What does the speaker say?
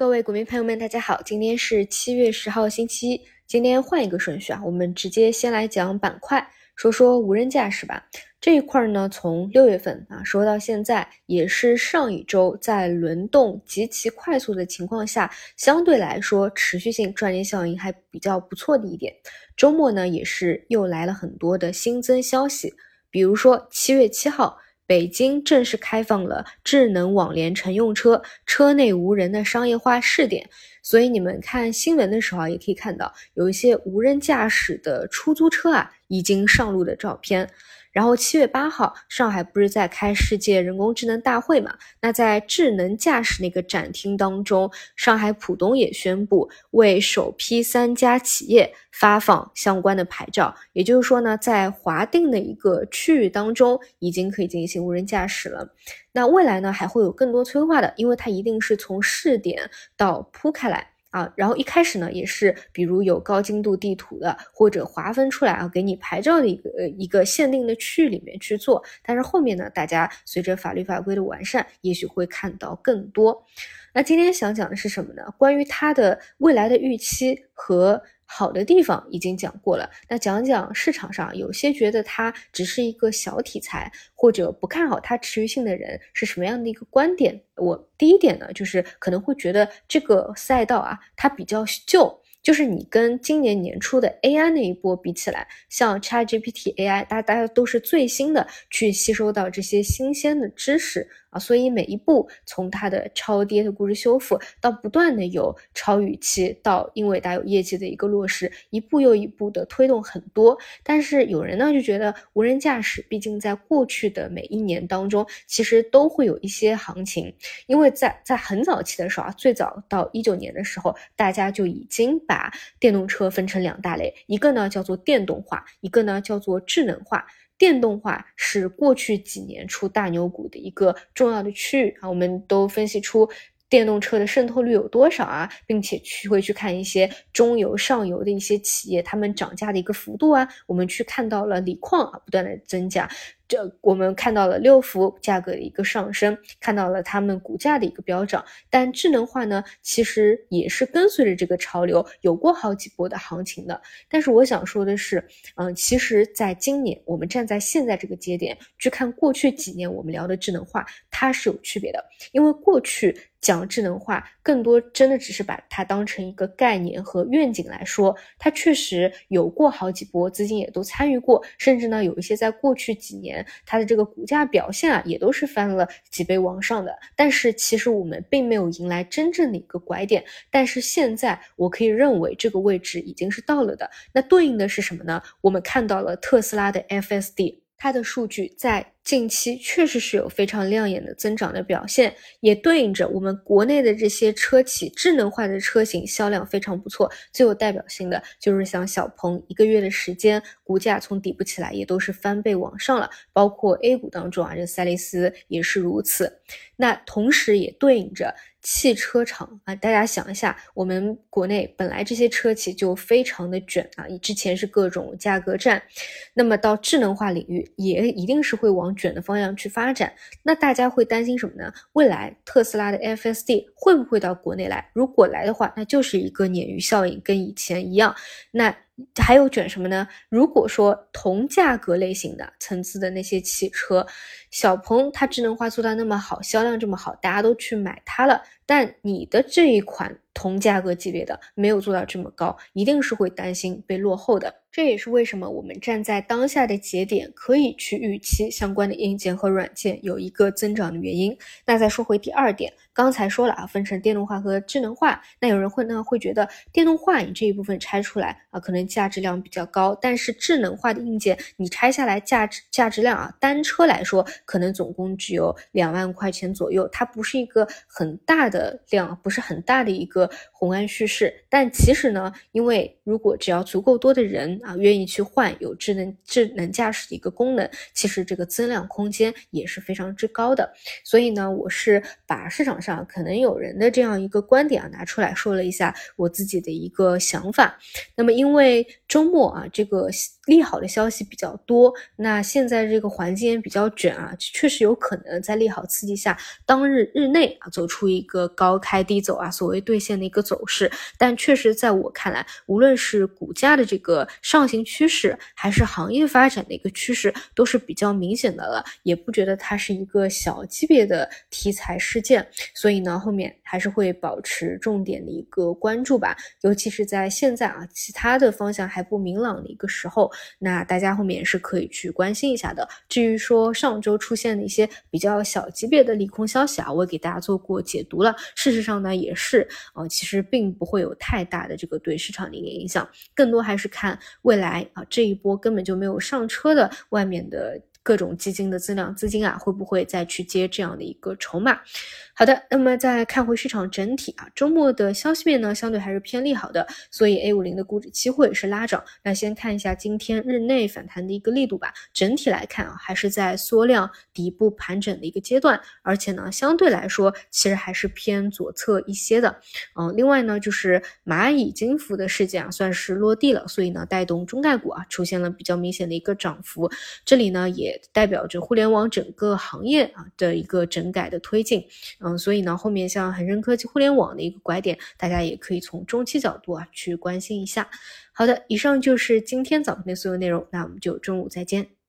各位股民朋友们，大家好，今天是七月十号，星期一。今天换一个顺序啊，我们直接先来讲板块，说说无人驾驶吧。这一块呢，从六月份啊说到现在，也是上一周在轮动极其快速的情况下，相对来说持续性赚钱效应还比较不错的一点。周末呢，也是又来了很多的新增消息，比如说七月七号。北京正式开放了智能网联乘用车车内无人的商业化试点，所以你们看新闻的时候，也可以看到有一些无人驾驶的出租车啊已经上路的照片。然后七月八号，上海不是在开世界人工智能大会嘛？那在智能驾驶那个展厅当中，上海浦东也宣布为首批三家企业发放相关的牌照。也就是说呢，在划定的一个区域当中，已经可以进行无人驾驶了。那未来呢，还会有更多催化的，因为它一定是从试点到铺开来。啊，然后一开始呢，也是比如有高精度地图的，或者划分出来啊，给你牌照的一个呃一个限定的区域里面去做。但是后面呢，大家随着法律法规的完善，也许会看到更多。那今天想讲的是什么呢？关于它的未来的预期和。好的地方已经讲过了，那讲讲市场上有些觉得它只是一个小题材，或者不看好它持续性的人是什么样的一个观点？我第一点呢，就是可能会觉得这个赛道啊，它比较旧。就是你跟今年年初的 AI 那一波比起来，像 ChatGPT AI，大大家都是最新的去吸收到这些新鲜的知识啊，所以每一步从它的超跌的估值修复，到不断的有超预期，到因为大有业绩的一个落实，一步又一步的推动很多。但是有人呢就觉得无人驾驶，毕竟在过去的每一年当中，其实都会有一些行情，因为在在很早期的时候啊，最早到一九年的时候，大家就已经。把电动车分成两大类，一个呢叫做电动化，一个呢叫做智能化。电动化是过去几年出大牛股的一个重要的区域啊，我们都分析出电动车的渗透率有多少啊，并且去会去看一些中游、上游的一些企业，他们涨价的一个幅度啊，我们去看到了锂矿啊不断的增加。这我们看到了六福价格的一个上升，看到了他们股价的一个飙涨，但智能化呢，其实也是跟随着这个潮流，有过好几波的行情的。但是我想说的是，嗯，其实在今年，我们站在现在这个节点去看过去几年我们聊的智能化，它是有区别的，因为过去。讲智能化，更多真的只是把它当成一个概念和愿景来说，它确实有过好几波资金也都参与过，甚至呢有一些在过去几年它的这个股价表现啊，也都是翻了几倍往上的。但是其实我们并没有迎来真正的一个拐点，但是现在我可以认为这个位置已经是到了的。那对应的是什么呢？我们看到了特斯拉的 FSD。它的数据在近期确实是有非常亮眼的增长的表现，也对应着我们国内的这些车企智能化的车型销量非常不错。最有代表性的就是像小鹏，一个月的时间，股价从底部起来也都是翻倍往上了。包括 A 股当中啊，这赛力斯也是如此。那同时也对应着。汽车厂啊，大家想一下，我们国内本来这些车企就非常的卷啊，之前是各种价格战，那么到智能化领域也一定是会往卷的方向去发展。那大家会担心什么呢？未来特斯拉的 FSD 会不会到国内来？如果来的话，那就是一个鲶鱼效应，跟以前一样。那还有卷什么呢？如果说同价格类型的层次的那些汽车，小鹏它智能化做到那么好，销量这么好，大家都去买它了。但你的这一款同价格级别的没有做到这么高，一定是会担心被落后的。这也是为什么我们站在当下的节点，可以去预期相关的硬件和软件有一个增长的原因。那再说回第二点，刚才说了啊，分成电动化和智能化。那有人会呢会觉得电动化你这一部分拆出来啊，可能价值量比较高，但是智能化的硬件你拆下来价值价值量啊，单车来说可能总共只有两万块钱左右，它不是一个很大的量，不是很大的一个宏观叙事。但其实呢，因为如果只要足够多的人。啊，愿意去换有智能智能驾驶的一个功能，其实这个增量空间也是非常之高的。所以呢，我是把市场上可能有人的这样一个观点啊拿出来说了一下我自己的一个想法。那么因为周末啊，这个利好的消息比较多，那现在这个环境也比较卷啊，确实有可能在利好刺激下，当日日内啊走出一个高开低走啊，所谓兑现的一个走势。但确实在我看来，无论是股价的这个上行趋势，还是行业发展的一个趋势，都是比较明显的了，也不觉得它是一个小级别的题材事件。所以呢，后面还是会保持重点的一个关注吧，尤其是在现在啊，其他的方向还不明朗的一个时候，那大家后面也是可以去关心一下的。至于说上周出现的一些比较小级别的利空消息啊，我也给大家做过解读了。事实上呢，也是啊，其实并不会有太大的这个对市场的一个影响，更多还是看未来啊，这一波根本就没有上车的外面的。各种基金的增量资金啊，会不会再去接这样的一个筹码？好的，那么再看回市场整体啊，周末的消息面呢，相对还是偏利好的，所以 A 五零的股指期货也是拉涨。那先看一下今天日内反弹的一个力度吧。整体来看啊，还是在缩量底部盘整的一个阶段，而且呢，相对来说其实还是偏左侧一些的。嗯，另外呢，就是蚂蚁金服的事件啊，算是落地了，所以呢，带动中概股啊出现了比较明显的一个涨幅。这里呢，也也代表着互联网整个行业啊的一个整改的推进。嗯。所以呢，后面像恒生科技、互联网的一个拐点，大家也可以从中期角度啊去关心一下。好的，以上就是今天早盘的所有内容，那我们就中午再见。